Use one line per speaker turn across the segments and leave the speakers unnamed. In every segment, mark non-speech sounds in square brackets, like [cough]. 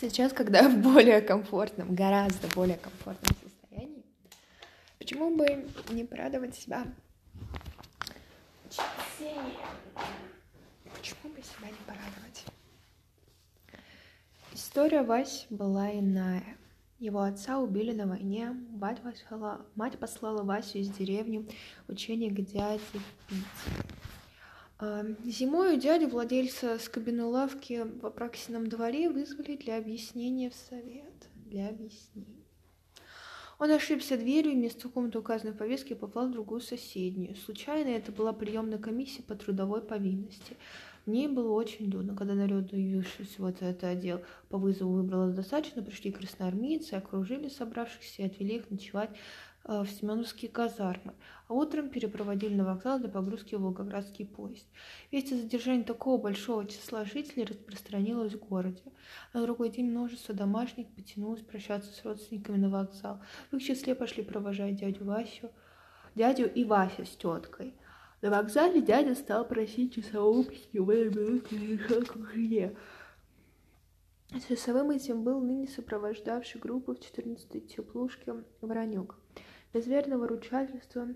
Сейчас, когда в более комфортном, гораздо более комфортном состоянии, почему бы не порадовать себя Почему бы себя не порадовать? История Вась была иная. Его отца убили на войне, мать послала, мать послала Васю из деревни учение дяде пить. Зимой у дяди, владельца скобяной лавки в Апраксином дворе, вызвали для объяснения в совет. Для объяснения. Он ошибся дверью и вместо комнаты указанной в повестке попал в другую соседнюю. Случайно это была приемная комиссия по трудовой повинности. В ней было очень дурно, когда явившись вот этот отдел по вызову выбрало достаточно, пришли красноармейцы, окружили собравшихся и отвели их ночевать Э, в Семеновские казармы, а утром перепроводили на вокзал для погрузки в Волгоградский поезд. Весть о задержании такого большого числа жителей распространилась в городе. На другой день множество домашних потянулось прощаться с родственниками на вокзал. В их числе пошли провожать дядю Васю, дядю и Вася с теткой. На вокзале дядя стал просить часового поснимать минуту решал к жене. Часовым этим был ныне сопровождавший группу в 14-й теплушке Воронюк. Без верного ручательства,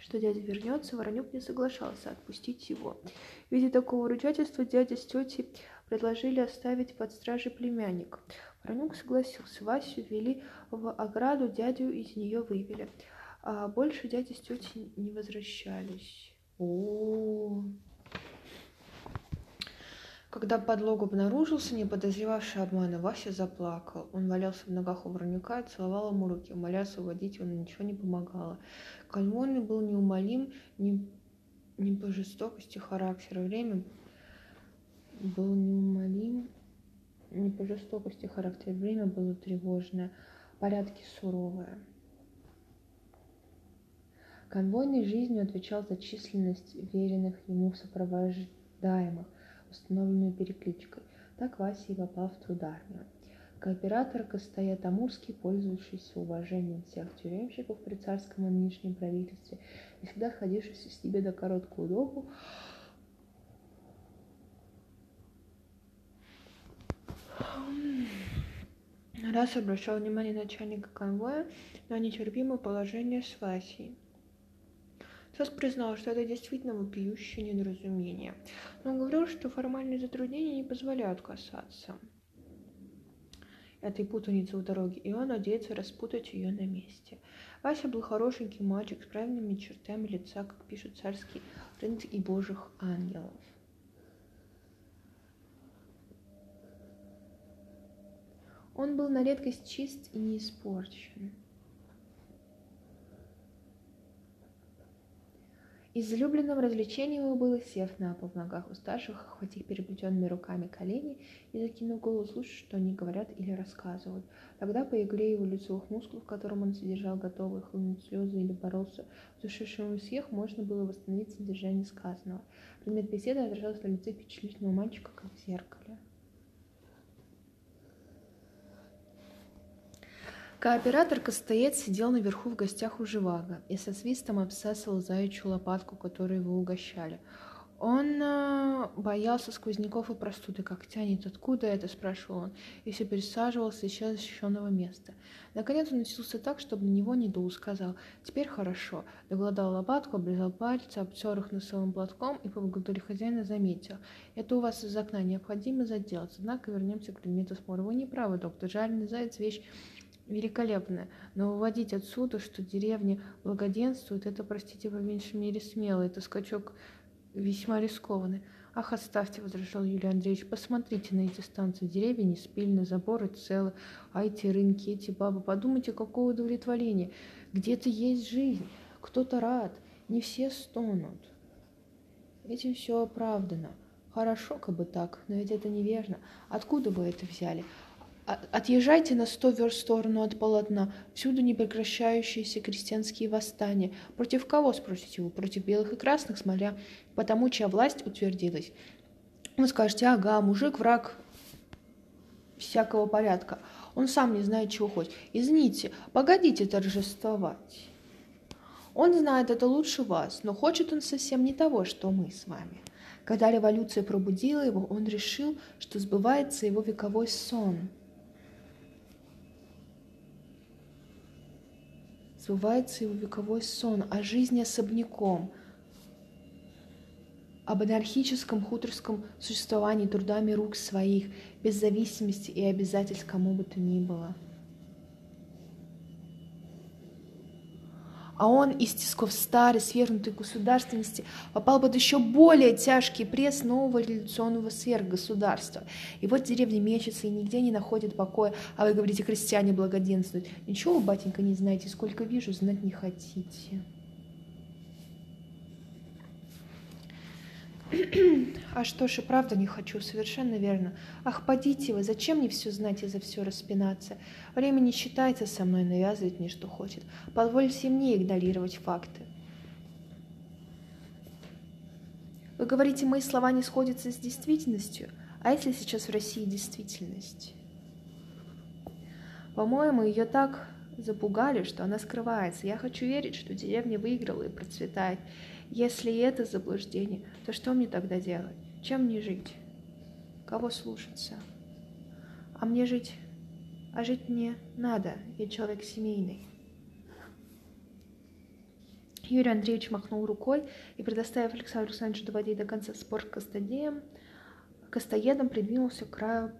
что дядя вернется, Воронюк не соглашался отпустить его. В виде такого ручательства дядя с тетей предложили оставить под стражей племянник. Воронюк согласился. Васю ввели в ограду, дядю из нее вывели. А больше дяди с тетей не возвращались. О. Когда подлог обнаружился, не подозревавший обмана, Вася заплакал. Он валялся в ногах у Воронюка и целовал ему руки. Моля освободить его, но ничего не помогало. Конвойный был неумолим не, не по жестокости характера. Время был неумолим не по жестокости характера. Время было тревожное, порядки суровые. Конвойный жизнью отвечал за численность веренных ему сопровождаемых – установленную перекличкой. Так Вася и попал в трударню. Кооператор Костоят Амурский, пользующийся уважением всех тюремщиков при царском и нынешнем правительстве, и всегда ходившийся себе до короткую добу, раз обращал внимание начальника конвоя на нетерпимое положение с Васей. Сас признал, что это действительно вопиющее недоразумение, но говорил, что формальные затруднения не позволяют касаться этой путаницы у дороги, и он надеется распутать ее на месте. Вася был хорошенький мальчик с правильными чертами лица, как пишут царский рынок и божьих ангелов. Он был на редкость чист и не испорчен. Излюбленным развлечением его было, сев на пол в ногах у старших, охватив переплетенными руками колени и закинув голову слушать, что они говорят или рассказывают. Тогда по игле его лицевых мускулов, которым он содержал готовые хлынуть слезы или боролся с душившим всех, можно было восстановить содержание сказанного. Предмет беседы отражался на лице впечатлительного мальчика, как в зеркале. Кооператор-костоец сидел наверху в гостях у Живаго и со свистом обсасывал заячью лопатку, которую его угощали. Он э, боялся сквозняков и простуды. Как тянет, откуда это, спрашивал он, и все пересаживался из защищенного места. Наконец он носился так, чтобы на него не дул, сказал, теперь хорошо. Догладал лопатку, обрезал пальцы, обтер их носовым платком и, поблагодарив хозяина, заметил. Это у вас из окна необходимо заделать. Однако вернемся к предмету спора. Вы не правы, доктор. Жареный заяц – вещь великолепная, но выводить отсюда, что деревни благоденствуют, это, простите, по меньшей мере смело, это скачок весьма рискованный. Ах, оставьте, возражал Юлий Андреевич, посмотрите на эти станции, деревья не спильны, заборы целы, а эти рынки, эти бабы, подумайте, какое удовлетворение. Где-то есть жизнь, кто-то рад, не все стонут. Этим все оправдано. Хорошо, как бы так, но ведь это неверно. Откуда вы это взяли? Отъезжайте на сто верст в сторону от полотна. Всюду непрекращающиеся крестьянские восстания. Против кого, спросите вы? Против белых и красных, смотря потому, чья власть утвердилась. Вы скажете, ага, мужик враг всякого порядка. Он сам не знает, чего хочет. Извините, погодите торжествовать. Он знает это лучше вас, но хочет он совсем не того, что мы с вами. Когда революция пробудила его, он решил, что сбывается его вековой сон. Сбывается его вековой сон о жизни особняком, об анархическом хуторском существовании трудами рук своих, без зависимости и обязательств кому бы то ни было. А он из тисков старой, свергнутой государственности попал под еще более тяжкий пресс нового революционного сверхгосударства. И вот деревня мечется и нигде не находит покоя, а вы говорите, крестьяне благоденствуют. Ничего, батенька, не знаете, сколько вижу, знать не хотите. А что ж, и правда не хочу, совершенно верно. Ах, подите вы, зачем мне все знать и за все распинаться? Время не считается со мной, навязывает мне, что хочет. Позвольте мне игнорировать факты. Вы говорите, мои слова не сходятся с действительностью. А если сейчас в России действительность? По-моему, ее так запугали, что она скрывается. Я хочу верить, что деревня выиграла и процветает. Если это заблуждение, то что мне тогда делать? Чем мне жить? Кого слушаться? А мне жить? А жить мне надо, я человек семейный. Юрий Андреевич махнул рукой и, предоставив Александру Александровичу доводить до конца спор с Кастадеем, Костоедом придвинулся к краю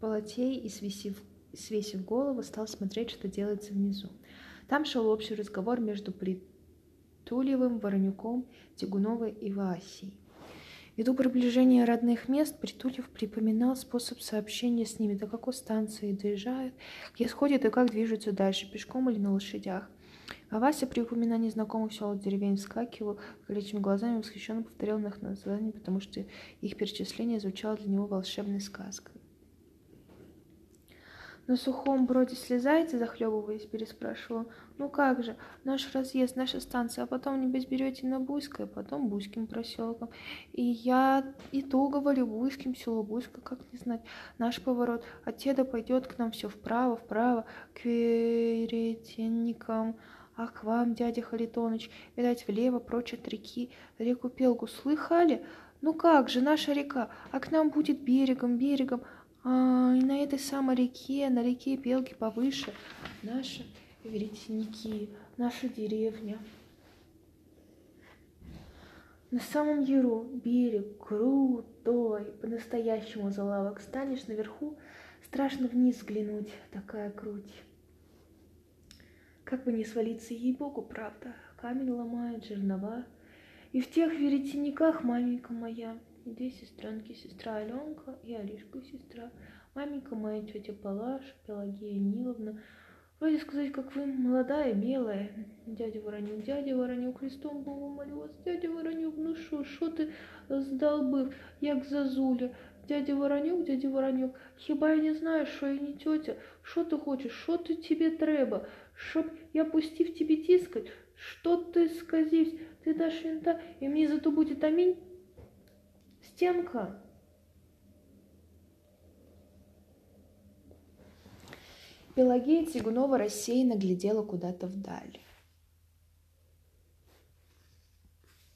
полотей и, свесив, свесив голову, стал смотреть, что делается внизу. Там шел общий разговор между Тульевым, Воронюком, Тягуновой и Васей. Ввиду приближения родных мест, Притульев припоминал способ сообщения с ними, до какой станции доезжают, где сходят и как движутся дальше, пешком или на лошадях. А Вася при упоминании знакомых сел деревень вскакивал, горячими глазами восхищенно повторял их название, потому что их перечисление звучало для него волшебной сказкой. На сухом броде слезаете, захлебываясь, переспрашивал. Ну как же, наш разъезд, наша станция, а потом небось берете на Буйское, потом Буйским проселком. И я и то говорю, Буйским, село Буйско, как не знать. Наш поворот, от теда пойдет к нам все вправо, вправо, к веретенникам. А к вам, дядя Харитоныч, видать, влево, прочь от реки, реку Пелгу слыхали? Ну как же, наша река, а к нам будет берегом, берегом, а, и на этой самой реке, на реке Белки повыше, наши веретенники, наша деревня. На самом яру берег крутой, по-настоящему залавок. Станешь наверху, страшно вниз взглянуть, такая круть. Как бы не свалиться ей-богу, правда, камень ломает, жернова. И в тех веретенниках, маменька моя, две сестренки, сестра Аленка и Аришка сестра. Маменька моя, тетя Палаша, Пелагея Ниловна. Вроде сказать, как вы молодая, белая. Дядя Воронюк, дядя Воронюк, Христом Богу молю вас. Дядя Воронюк, ну шо, шо ты здолбив, як зазуля. Дядя Воронюк, дядя Воронюк, хіба я не знаю, що я не тетя. Що ти хочеш, що ти тебе треба? Щоб я пустив тебе тискать? Что ты сказився? Ты дашь винта, и мне зато будет аминь? Стенка. Пелагея Тягунова рассеянно глядела куда-то вдаль.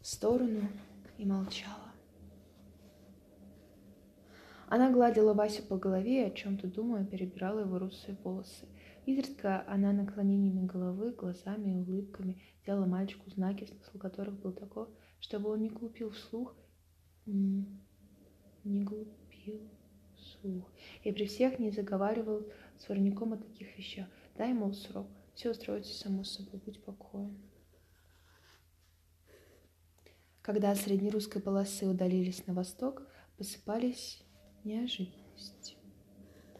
В сторону и молчала. Она гладила Васю по голове и о чем-то думая перебирала его русые волосы. Изредка она наклонениями головы, глазами и улыбками делала мальчику знаки, смысл которых был такой, чтобы он не глупил вслух не глупил слух. И при всех не заговаривал с ворником о таких вещах. Дай, мол, срок. Все устроится само собой, будь покоен. Когда от среднерусской полосы удалились на восток, посыпались неожиданности.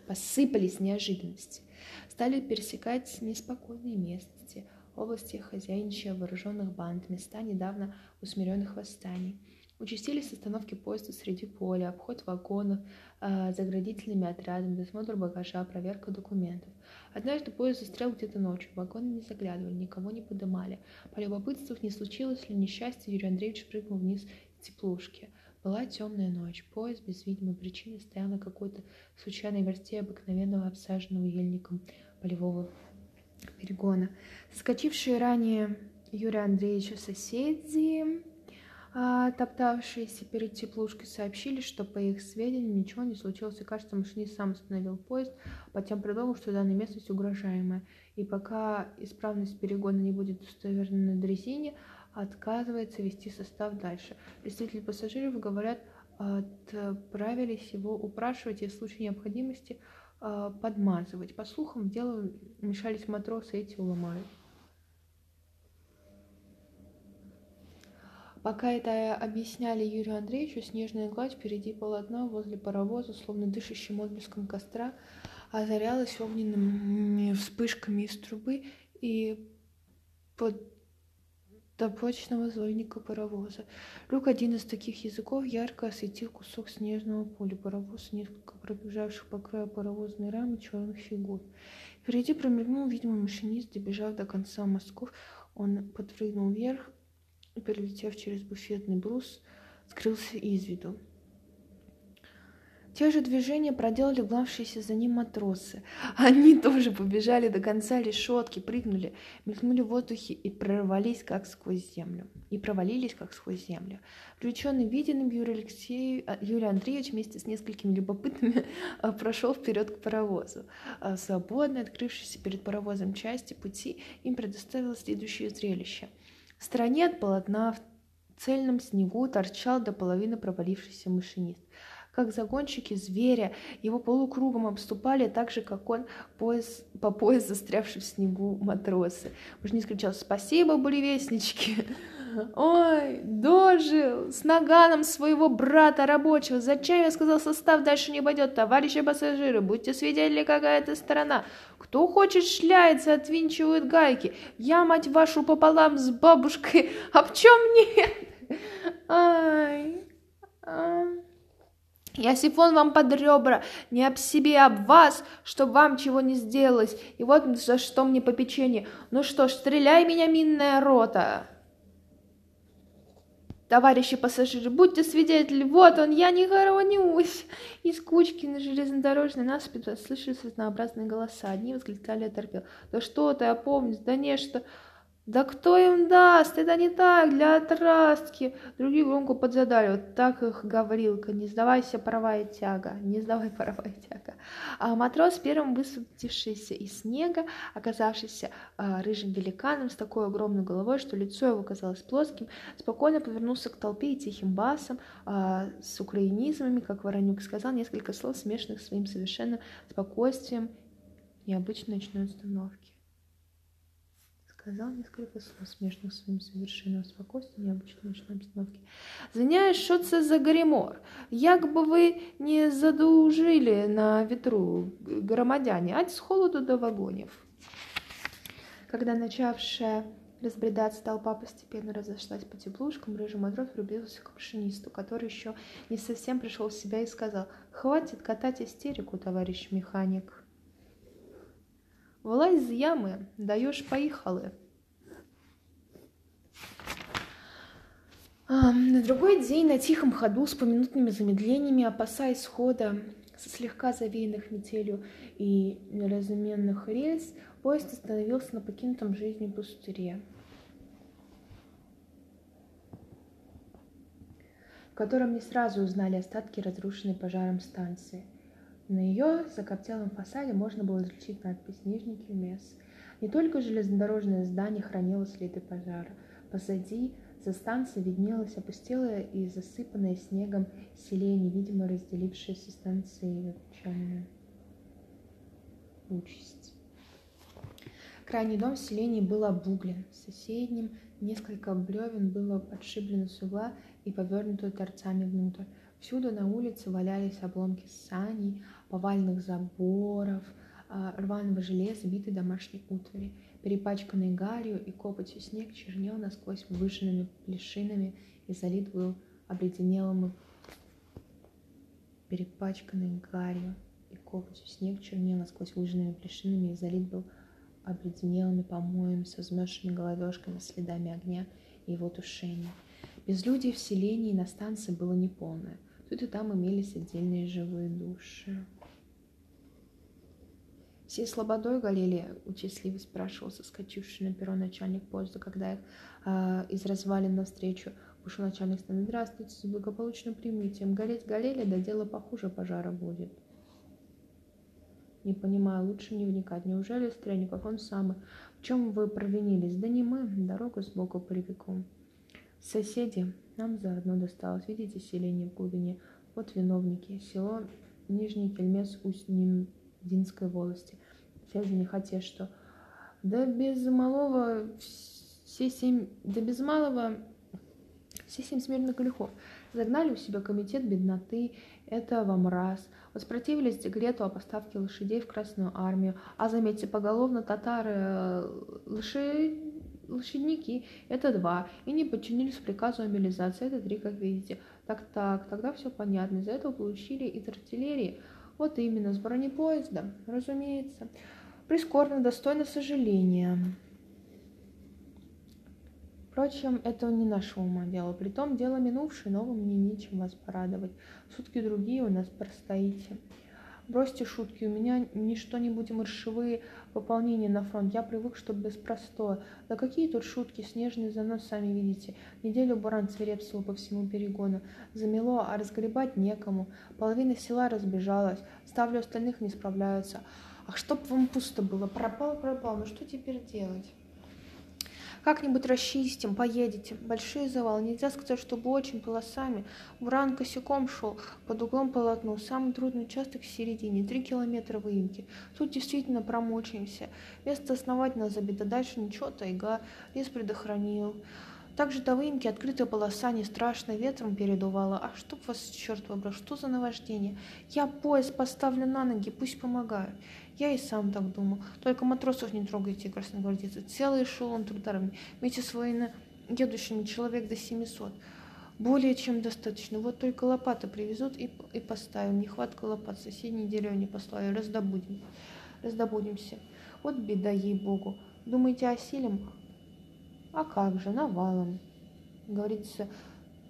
Посыпались неожиданности. Стали пересекать неспокойные местности, области хозяйничая вооруженных банд, места недавно усмиренных восстаний – Участились остановки поезда среди поля, обход вагонов э, заградительными отрядами, досмотр багажа, проверка документов. Однажды поезд застрял где-то ночью, вагоны не заглядывали, никого не подымали. Полюбопытствовав, не случилось ли несчастье, Юрий Андреевич прыгнул вниз с теплушки. Была темная ночь. Поезд без видимой причины стоял на какой-то случайной версте обыкновенного обсаженного ельником полевого перегона. Скочившие ранее Юрия Андреевича соседи А топтавшиеся перед теплушкой сообщили, что, по их сведениям, ничего не случилось, и, кажется, машинист сам остановил поезд, по тем придумал, что данная местность угрожаемая. И пока исправность перегона не будет достоверна на дрезине, отказывается вести состав дальше. Представители пассажиров говорят, отправились его упрашивать и в случае необходимости а, подмазывать. По слухам, в дело мешались матросы, эти уломают. Пока это объясняли Юрию Андреевичу, снежная гладь впереди полотна возле паровоза, словно дышащим отблеском костра, озарялась огненными вспышками из трубы и под точного звоника паровоза. Люк, один из таких языков, ярко осветил кусок снежного поля. Паровоз, несколько пробежавших по краю паровозной рамы черных фигур. Впереди промелькнул, видимо, машинист, добежав до конца мостков, он подпрыгнул вверх перелетев через буфетный брус, скрылся из виду. Те же движения проделали гнавшиеся за ним матросы. Они тоже побежали до конца решетки, прыгнули, мелькнули в воздухе и прорвались, как сквозь землю. И провалились, как сквозь землю. Привлеченный виденным, Юрий, Алексей, а, Юрий Андреевич вместе с несколькими любопытными а, прошел вперед к паровозу. А, свободно открывшейся перед паровозом части пути им предоставило следующее зрелище. В стороне от полотна в цельном снегу торчал до половины провалившийся машинист как загонщики зверя, его полукругом обступали, так же, как он пояс, по пояс застрявший в снегу матросы. Мужник кричал «Спасибо, буревестнички!» Ой, дожил с наганом своего брата рабочего. Зачем, я сказал, состав дальше не пойдет? Товарищи пассажиры, будьте свидетели, какая это сторона. Кто хочет шляется, отвинчивают гайки. Я, мать вашу, пополам с бабушкой. [laughs] А в чем нет? Ай, а... Я сифон вам под ребра, не об себе, а об вас, чтоб вам чего не сделалось. И вот за что мне попечение. Ну что ж, стреляй меня, минная рота. Товарищи пассажиры, будьте свидетели, вот он, я не хоронюсь. Из кучки на железнодорожной насыпи слышались разнообразные голоса. Одни восклицали оторпел. Да что ты, опомнись, да нечто... Да кто им даст? Это не так, для отрастки. Другие громко подзадали. Вот так их говорилка. Не сдавайся, паровая тяга. Не сдавай, [laughs] паровая тяга. А матрос, первым высадившийся из снега, оказавшийся а, рыжим великаном с такой огромной головой, что лицо его казалось плоским, спокойно повернулся к толпе и тихим басом, а, с украинизмами, как Воронюк сказал, несколько слов, смешанных своим совершенным спокойствием необычной ночной установки сказал несколько слов, смешных своим совершенным спокойствием необычной ночной обстановки. Знаешь, что це за гримор? Як бы вы не задужили на ветру громадяне, ать с холоду до вагонов. Когда начавшая разбредаться толпа постепенно разошлась по теплушкам, рыжий матрос влюбился к машинисту, который еще не совсем пришел в себя и сказал «Хватит катать истерику, товарищ механик». Вылазь из ямы, даешь поехали. На другой день на тихом ходу с поминутными замедлениями, опасаясь схода со слегка завеянных метелью и неразменных рельс, поезд остановился на покинутом жизнью пустыре, в котором не сразу узнали остатки разрушенной пожаром станции – на ее закоптелом фасаде можно было различить надпись «Нижний Кюмес». Не только железнодорожное здание хранило следы пожара. Позади, за станцией, виднелось опустелое и засыпанное снегом селение, видимо, разделившее со станцией печальную участь. Крайний дом в селении был обуглен. В соседнем несколько бревен было подшиблено с угла и повернуто торцами внутрь. Всюду на улице валялись обломки саней, повальных заборов, а, рваного железа, битой домашней утвари. Перепачканный гарью и копотью снег чернел насквозь выжженными плешинами и залит был обледенелым перепачканный гарью и копотью снег чернел насквозь выжженными плешинами и залит был обледенелыми помоями со взмерзшими головешками, следами огня и его тушения. Безлюдие в селении на станции было неполное. Тут и там имелись отдельные живые души. Все слободой горели, участливо спрашивал соскочивший на перрон начальник поезда, когда их э, из развалин навстречу пошел начальник станции. Здравствуйте, с благополучным прибытием. Гореть горели, да дело похуже пожара будет. Не понимаю, лучше не вникать. Неужели Стрельников он самый? В чем вы провинились? Да не мы, дорогу сбоку припеком. Соседи, нам заодно досталось. Видите селение в глубине? Вот виновники. Село Нижний Кельмес Усть-Ниндинской волости. Связи не хотя что. Да без малого все семь... Да без малого все семь смертных грехов. Загнали у себя комитет бедноты, это вам раз. Воспротивились декрету о поставке лошадей в Красную армию. А заметьте, поголовно татары э, лошадь лошадники – это два, и не подчинились приказу о мобилизации – это три, как видите. Так-так, тогда все понятно, из-за этого получили из артиллерии, вот именно, с бронепоезда, разумеется. Прискорбно, достойно сожаления. Впрочем, это не нашего ума дело. Притом дело минувшее, новым мне нечем вас порадовать. Сутки другие у нас простоите. Бросьте шутки, у меня не что-нибудь маршевые пополнения на фронт. Я привык, что без простое. Да какие тут шутки, снежный занос, сами видите. Неделю баран свирепствовал по всему перегону. Замело, а разгребать некому. Половина села разбежалась. Ставлю остальных не справляются. Ах, чтоб вам пусто было. Пропал, пропал. Ну что теперь делать? Как-нибудь расчистим, поедете. Большие завалы. Нельзя сказать, чтобы очень полосами. Буран косяком шел, под углом полотно. Самый трудный участок в середине. Три километра выемки. Тут действительно промочимся. Место основательно забито. Дальше ничего, тайга. Лес предохранил. Также до выемки открытая полоса не страшно, ветром передувала. А чтоб вас, черт выбрал, что за наваждение? Я пояс поставлю на ноги, пусть помогают. Я и сам так думал. Только матросов не трогайте, красногвардейцы. Целый эшелон трударами. Вместе с военно-едущими человек до 700. Более чем достаточно. Вот только лопаты привезут и, и поставим. Нехватка лопат. Соседней деревни послали. Раздобудем. Раздобудемся. Вот беда, ей-богу. Думаете, осилим? А как же, навалом. Говорится,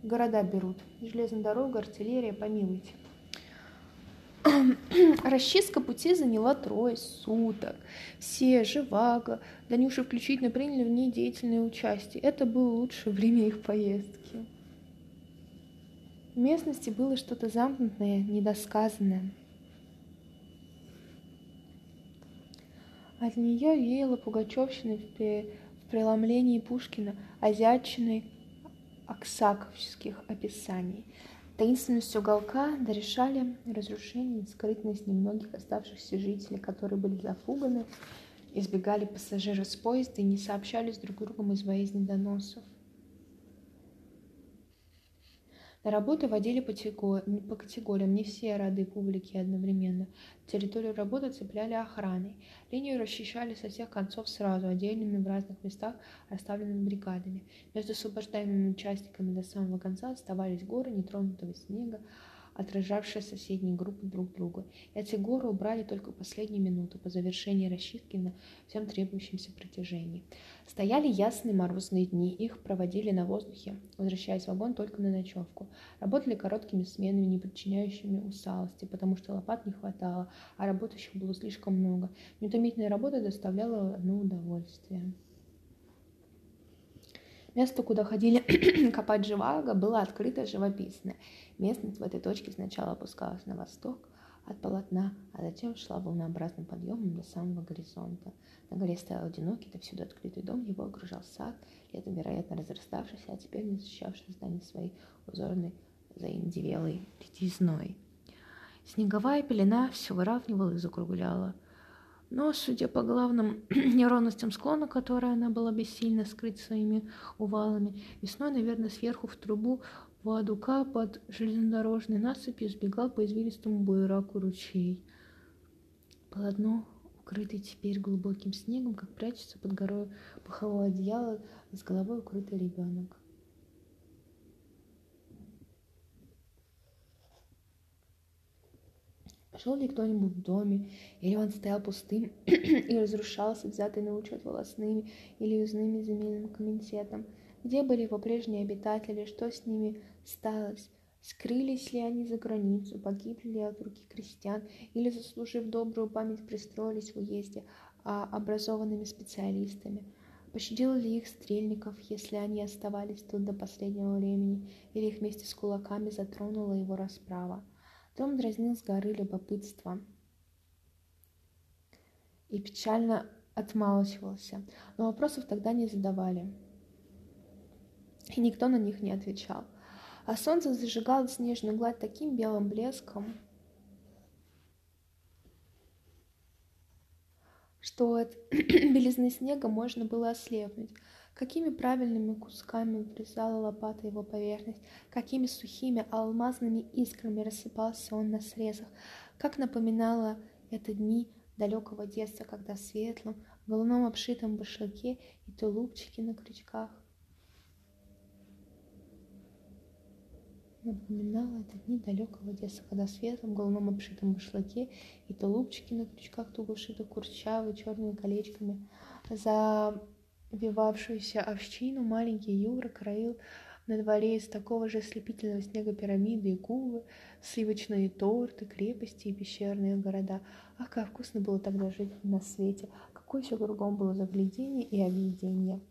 города берут. Железная дорога, артиллерия, помилуйте. [clears throat] Расчистка пути заняла трое суток. Все, Живаго, Данюша включительно приняли в ней деятельное участие. Это было лучшее время их поездки. В местности было что-то замкнутое, недосказанное. От нее веяло пугачевщиной в, преломлении Пушкина, азиатчиной аксаковских описаний – Таинственность уголка дорешали разрушение и скрытность немногих оставшихся жителей, которые были зафуганы, избегали пассажиров с поезда и не сообщались друг другом из боязни доносов. На работу водили по, по категориям, не все роды публики одновременно. Территорию работы цепляли охраной. Линию расчищали со всех концов сразу, отдельными в разных местах, расставленными бригадами. Между освобождаемыми участниками до самого конца оставались горы нетронутого снега, отражавшие соседние группы друг друга. Эти горы убрали только последнюю минуту по завершении расчистки на всем требующемся протяжении. Стояли ясные морозные дни, их проводили на воздухе, возвращаясь в вагон только на ночевку. Работали короткими сменами, не подчиняющими усталости, потому что лопат не хватало, а работающих было слишком много. Неутомительная работа доставляла одно удовольствие. Место, куда ходили [clears throat] копать живаго, было открыто живописное. Местность в этой точке сначала опускалась на восток от полотна, а затем шла волнообразным подъемом до самого горизонта. На горе стоял одинокий, всюду открытый дом, его окружал сад, летом, вероятно, разраставшийся, а теперь не защищавший здание своей узорной заиндивелой ретизной. Снеговая пелена все выравнивала и закругляла – но, судя по главным [clears throat] неровностям склона, которые она была бессильна скрыть своими увалами, весной, наверное, сверху в трубу Вадука под железнодорожной насыпью сбегал по извилистому буераку ручей. Полотно, укрытый теперь глубоким снегом, как прячется под горой пухового одеяла, с головой укрытый ребенок. Жил ли кто-нибудь в доме, или он стоял пустым [clears throat] и разрушался, взятый на учет волосными или узными земельным комитетом? Где были его прежние обитатели, что с ними сталось? Скрылись ли они за границу, погибли ли от руки крестьян, или, заслужив добрую память, пристроились в уезде а образованными специалистами? Пощадил ли их стрельников, если они оставались тут до последнего времени, или их вместе с кулаками затронула его расправа? Том дразнил с горы любопытства и печально отмалчивался, но вопросов тогда не задавали, и никто на них не отвечал. А солнце зажигало снежную гладь таким белым блеском, что от [clears throat] белизны снега можно было ослепнуть. Какими правильными кусками врезала лопата его поверхность, какими сухими алмазными искрами рассыпался он на срезах, как напоминало это дни далекого детства, когда в светлом, головном обшитом башлыке и тулупчики на крючках. Напоминало это дни далекого детства, когда в светлом, головном обшитом башлыке и тулупчики на крючках туго шиты курчавые черными колечками. Завивавшуюся овчину маленький Юра краил на дворе из такого же ослепительного снега пирамиды и кубы, сливочные торты, крепости и пещерные города. Ах, как вкусно было тогда жить на свете! Какое все кругом было заглядение и объедение!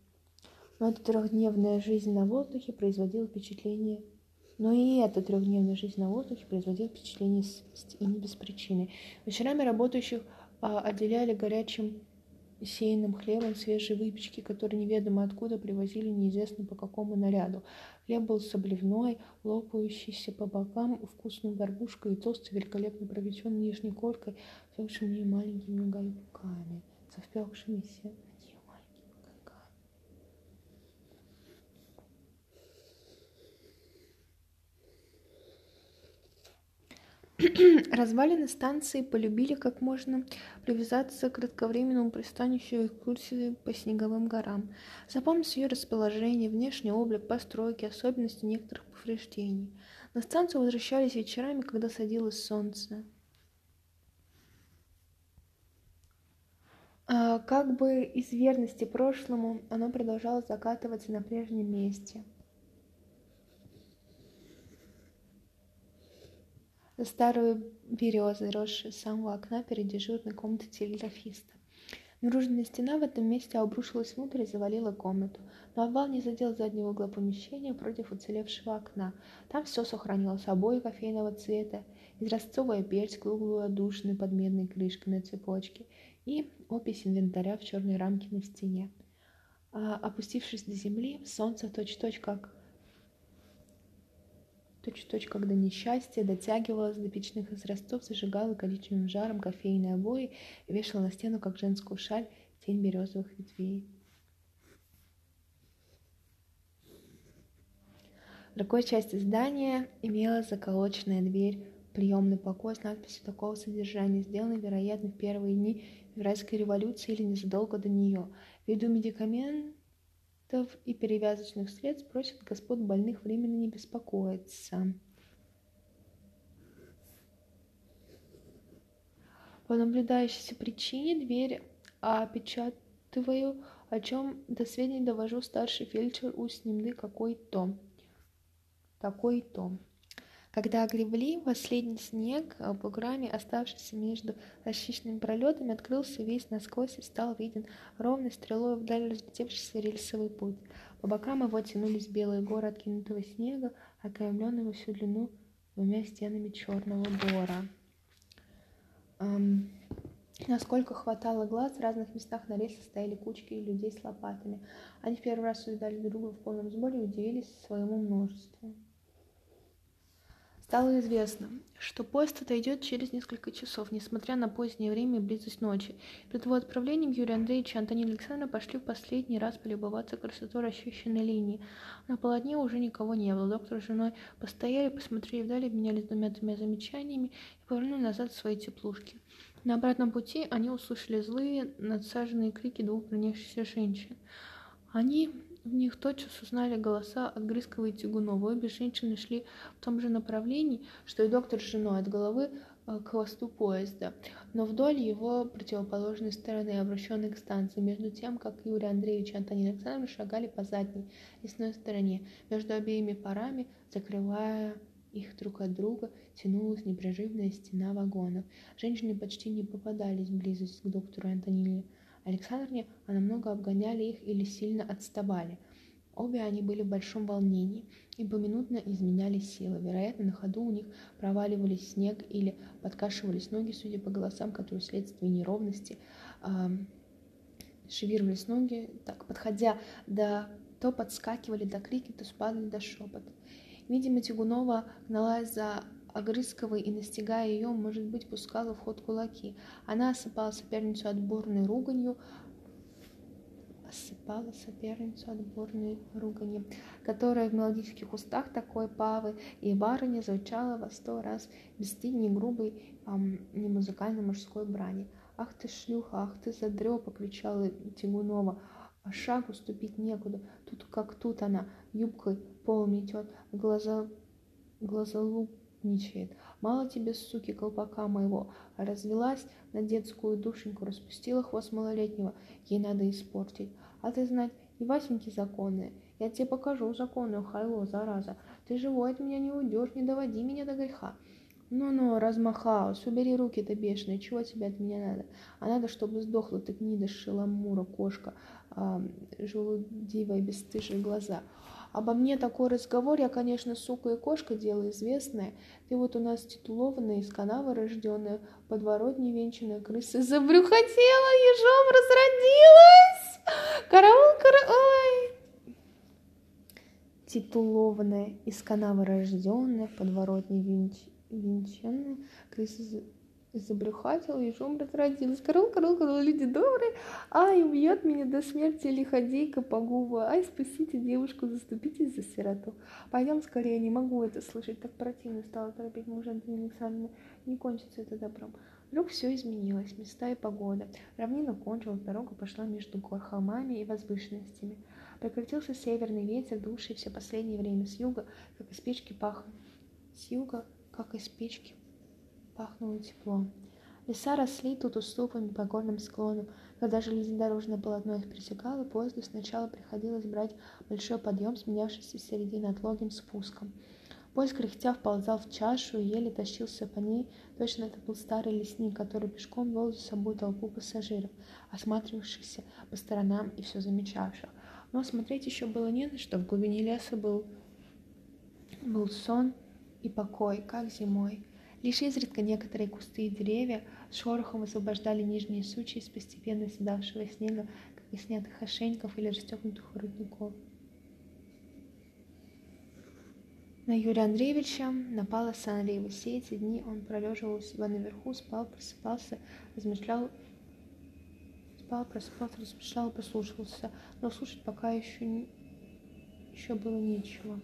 Но эта трехдневная жизнь на воздухе производила впечатление но и эта трехдневная жизнь на воздухе производила впечатление и не без причины. Вечерами работающих а, отделяли горячим сеянным хлебом свежие выпечки, которые неведомо откуда привозили неизвестно по какому наряду. Хлеб был собливной, лопающийся по бокам вкусной горбушкой и толстый, великолепно пропеченный нижней коркой, сохшими маленькими угольками, со впекшимися [clears throat] Развалины станции полюбили как можно привязаться к кратковременному пристанищу экскурсии по снеговым горам. Запомнился ее расположение, внешний облик, постройки, особенности некоторых повреждений. На станцию возвращались вечерами, когда садилось солнце. А, как бы из верности прошлому оно продолжало закатываться на прежнем месте – старую березу, росшую с самого окна перед дежурной комнатой телеграфиста. Наружная стена в этом месте обрушилась внутрь и завалила комнату, но обвал не задел заднего угла помещения против уцелевшего окна. Там все сохранилось, обои кофейного цвета, изразцовая печь с круглой одушной под медной крышкой на цепочке и опись инвентаря в черной рамке на стене. А, опустившись до земли, солнце точь-точь как точь-в-точь, когда несчастье дотягивалось до печных израстов, зажигало количественным жаром кофейные обои и вешало на стену, как женскую шаль, тень березовых ветвей. В другой части здания имела заколоченная дверь, приемный покой с надписью такого содержания, сделанный, вероятно, в первые дни Февральской революции или незадолго до нее. Ввиду медикамент и перевязочных средств просят господ больных временно не беспокоиться. По наблюдающейся причине дверь опечатываю, о чем до сведений довожу старший фельдшер у снимды какой-то. Такой-то. Когда огребли последний снег, а буграми, оставшийся между расчищенными пролетами, открылся весь насквозь и стал виден ровной стрелой вдаль разлетевшийся рельсовый путь. По бокам его тянулись белые горы откинутого снега, окаймленные всю длину двумя стенами черного бора. Эм, насколько хватало глаз, в разных местах на рельсах стояли кучки людей с лопатами. Они в первый раз увидали друга в полном сборе и удивились своему множеству. Стало известно, что поезд отойдет через несколько часов, несмотря на позднее время и близость ночи. Перед его отправлением Юрий Андреевич и Антонина Александровна пошли в последний раз полюбоваться красотой расчищенной линии. На полотне уже никого не было. Доктор с женой постояли, посмотрели вдали, обменялись двумя-тремя замечаниями и повернули назад в свои теплушки. На обратном пути они услышали злые, надсаженные крики двух бронившихся женщин. Они в них тотчас узнали голоса от Грызкова и Тягунова. Обе женщины шли в том же направлении, что и доктор с женой, от головы э, к хвосту поезда, но вдоль его противоположной стороны, обращенной к станции, между тем, как Юрий Андреевич и Антонин Александрович шагали по задней лесной стороне, между обеими парами, закрывая их друг от друга, тянулась непрерывная стена вагонов. Женщины почти не попадались в близость к доктору Антонине Александре, а намного обгоняли их или сильно отставали. Обе они были в большом волнении и поминутно изменяли силы. Вероятно, на ходу у них проваливались снег или подкашивались ноги, судя по голосам, которые вследствие неровности э, шевировались ноги, так, подходя до то подскакивали до крики, то спадали до шепота. Видимо, Тягунова гналась за Огрызковой и, настигая ее, может быть, пускала в ход кулаки. Она осыпала соперницу отборной руганью, осыпала соперницу отборной руганью, которая в мелодических устах такой павы, и барыня звучала во сто раз бесстыдней грубой, эм, немузыкальной мужской брани. «Ах ты шлюха, ах ты задрёпа!» — кричала Тягунова. А шагу ступить некуда. Тут как тут она, юбкой пол метет, глаза, глазолупничает. Мало тебе, суки, колпака моего. Развелась на детскую душеньку, распустила хвост малолетнего. Ей надо испортить. А ты знать, и Васеньки законные. Я тебе покажу законную хайло, зараза. Ты живой от меня не уйдешь, не доводи меня до греха. Ну-ну, размахалась, убери руки-то бешеные, чего тебе от меня надо? А надо, чтобы сдохла ты гнида шеломура, кошка, а, желудивые бесстыжие глаза. Обо мне такой разговор, я, конечно, сука и кошка, дело известное. Ты вот у нас титулованная, из канавы рожденная, подворотни венчанная крыса забрюхотела, ежом разродилась! Караул, караул! Ой! Титулованная, из канавы рожденная, подворотни венчанная венчанная, крыса забрюхатила, ежом разродилась. Корол, корол, корол, люди добрые, ай, убьет меня до смерти лиходейка по губу, ай, спасите девушку, заступитесь за сироту. Пойдем скорее, не могу это слышать, так противно стало торопить мужа Антонина Александровна, не кончится это добром. Вдруг все изменилось, места и погода. Равнина кончилась, дорога пошла между гор, холмами и возвышенностями. Прекратился северный ветер, дувший все последнее время с юга, как из печки пах. С юга как из печки, пахнуло теплом. Леса росли тут уступами по горным склонам. Когда железнодорожное полотно их пересекало, поезду сначала приходилось брать большой подъем, сменявшийся в середине отлогим спуском. Поезд кряхтя вползал в чашу и еле тащился по ней. Точно это был старый лесник, который пешком вел за собой толпу пассажиров, осматривавшихся по сторонам и все замечавших. Но смотреть еще было не на что. В глубине леса был, был сон, и покой, как зимой. Лишь изредка некоторые кусты и деревья с шорохом освобождали нижние сучья из постепенно седавшего снега, как из снятых ошейников или расстегнутых воротников. На Юрия Андреевича напала сонливость. Все эти дни он пролеживал у себя наверху, спал, просыпался, размышлял, спал, просыпался, размышлял, прислушивался, но слушать пока еще, не... еще было нечего.